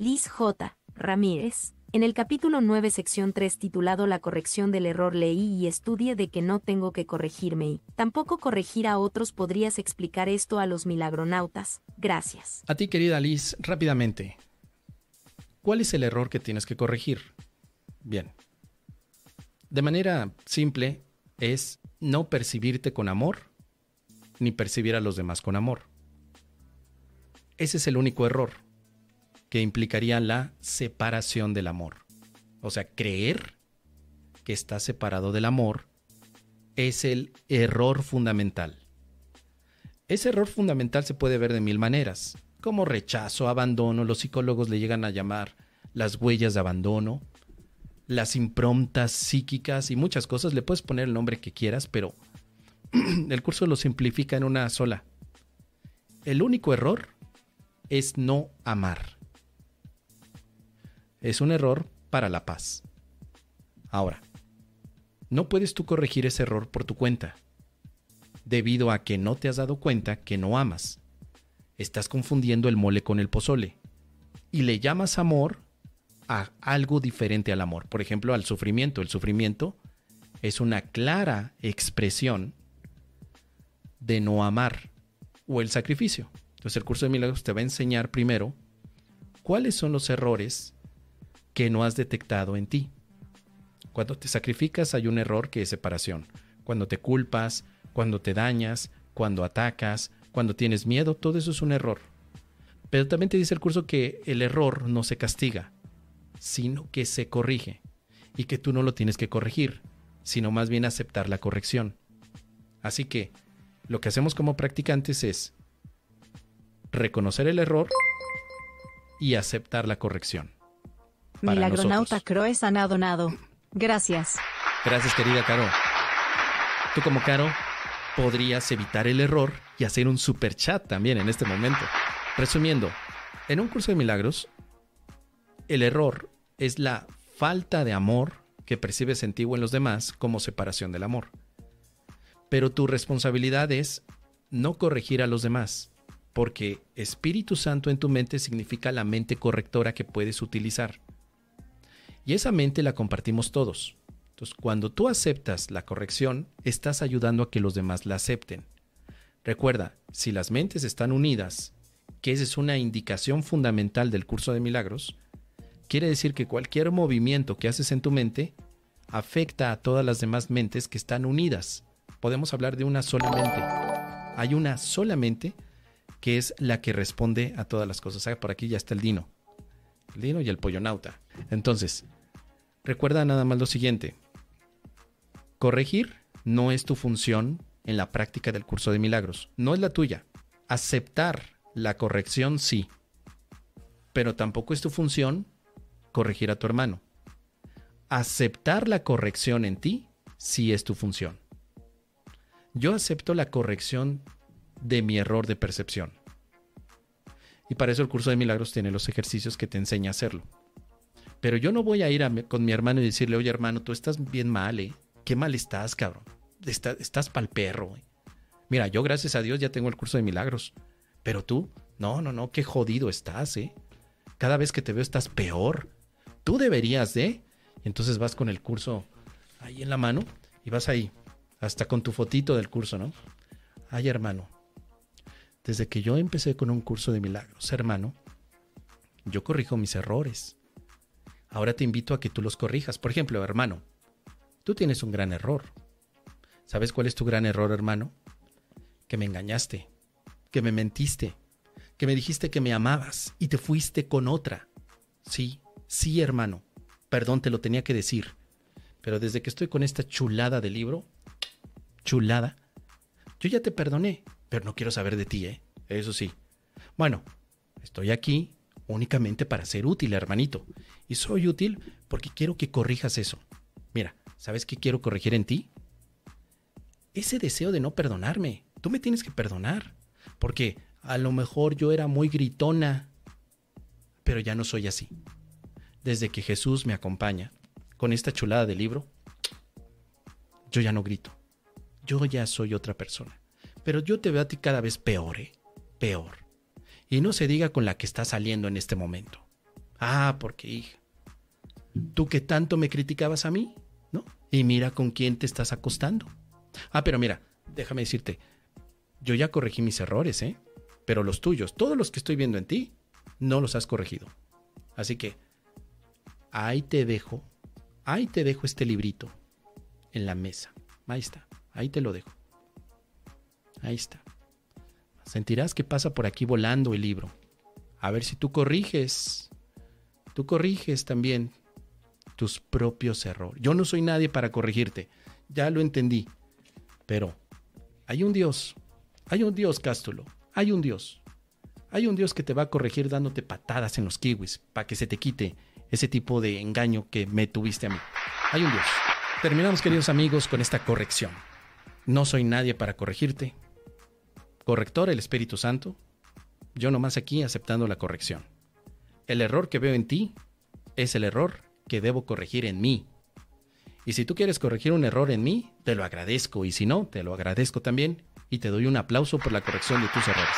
Liz J. Ramírez. En el capítulo 9, sección 3, titulado La corrección del error, leí y estudie de que no tengo que corregirme y tampoco corregir a otros. ¿Podrías explicar esto a los milagronautas? Gracias. A ti, querida Liz, rápidamente. ¿Cuál es el error que tienes que corregir? Bien. De manera simple, es no percibirte con amor, ni percibir a los demás con amor. Ese es el único error que implicaría la separación del amor. O sea, creer que estás separado del amor es el error fundamental. Ese error fundamental se puede ver de mil maneras, como rechazo, abandono, los psicólogos le llegan a llamar las huellas de abandono, las improntas psíquicas y muchas cosas. Le puedes poner el nombre que quieras, pero el curso lo simplifica en una sola. El único error es no amar es un error para la paz. Ahora, no puedes tú corregir ese error por tu cuenta, debido a que no te has dado cuenta que no amas. Estás confundiendo el mole con el pozole y le llamas amor a algo diferente al amor, por ejemplo, al sufrimiento. El sufrimiento es una clara expresión de no amar o el sacrificio. Entonces el curso de milagros te va a enseñar primero cuáles son los errores que no has detectado en ti. Cuando te sacrificas hay un error que es separación. Cuando te culpas, cuando te dañas, cuando atacas, cuando tienes miedo, todo eso es un error. Pero también te dice el curso que el error no se castiga, sino que se corrige. Y que tú no lo tienes que corregir, sino más bien aceptar la corrección. Así que lo que hacemos como practicantes es reconocer el error y aceptar la corrección. Milagronauta Croesan ha donado. Gracias. Gracias, querida Caro. Tú como Caro podrías evitar el error y hacer un super chat también en este momento. Resumiendo, en un curso de milagros, el error es la falta de amor que percibes en ti o en los demás como separación del amor. Pero tu responsabilidad es no corregir a los demás, porque Espíritu Santo en tu mente significa la mente correctora que puedes utilizar. Y esa mente la compartimos todos. Entonces, cuando tú aceptas la corrección, estás ayudando a que los demás la acepten. Recuerda, si las mentes están unidas, que esa es una indicación fundamental del curso de milagros, quiere decir que cualquier movimiento que haces en tu mente afecta a todas las demás mentes que están unidas. Podemos hablar de una sola mente. Hay una sola mente que es la que responde a todas las cosas. Ah, por aquí ya está el Dino. El Dino y el Pollonauta. Entonces, recuerda nada más lo siguiente. Corregir no es tu función en la práctica del curso de milagros, no es la tuya. Aceptar la corrección sí, pero tampoco es tu función corregir a tu hermano. Aceptar la corrección en ti sí es tu función. Yo acepto la corrección de mi error de percepción. Y para eso el curso de milagros tiene los ejercicios que te enseña a hacerlo. Pero yo no voy a ir con mi hermano y decirle, oye hermano, tú estás bien mal, ¿eh? Qué mal estás, cabrón. estás pa'l perro, Mira, yo gracias a Dios ya tengo el curso de milagros. Pero tú, no, no, no, qué jodido estás, ¿eh? Cada vez que te veo estás peor. Tú deberías de. Y entonces vas con el curso ahí en la mano y vas ahí, hasta con tu fotito del curso, ¿no? Ay, hermano, desde que yo empecé con un curso de milagros, hermano, yo corrijo mis errores. Ahora te invito a que tú los corrijas. Por ejemplo, hermano, tú tienes un gran error. ¿Sabes cuál es tu gran error, hermano? Que me engañaste, que me mentiste, que me dijiste que me amabas y te fuiste con otra. Sí, sí, hermano. Perdón, te lo tenía que decir. Pero desde que estoy con esta chulada de libro, chulada, yo ya te perdoné, pero no quiero saber de ti, ¿eh? Eso sí. Bueno, estoy aquí únicamente para ser útil, hermanito. Y soy útil porque quiero que corrijas eso. Mira, ¿sabes qué quiero corregir en ti? Ese deseo de no perdonarme. Tú me tienes que perdonar. Porque a lo mejor yo era muy gritona, pero ya no soy así. Desde que Jesús me acompaña con esta chulada de libro, yo ya no grito. Yo ya soy otra persona. Pero yo te veo a ti cada vez peor, ¿eh? Peor. Y no se diga con la que está saliendo en este momento. Ah, porque hija, tú que tanto me criticabas a mí, ¿no? Y mira con quién te estás acostando. Ah, pero mira, déjame decirte, yo ya corregí mis errores, ¿eh? Pero los tuyos, todos los que estoy viendo en ti, no los has corregido. Así que, ahí te dejo, ahí te dejo este librito en la mesa. Ahí está, ahí te lo dejo. Ahí está. Sentirás que pasa por aquí volando el libro. A ver si tú corriges. Tú corriges también tus propios errores. Yo no soy nadie para corregirte. Ya lo entendí. Pero hay un Dios. Hay un Dios, Cástulo. Hay un Dios. Hay un Dios que te va a corregir dándote patadas en los kiwis para que se te quite ese tipo de engaño que me tuviste a mí. Hay un Dios. Terminamos, queridos amigos, con esta corrección. No soy nadie para corregirte. Corrector, el Espíritu Santo. Yo nomás aquí aceptando la corrección. El error que veo en ti es el error que debo corregir en mí. Y si tú quieres corregir un error en mí, te lo agradezco. Y si no, te lo agradezco también y te doy un aplauso por la corrección de tus errores.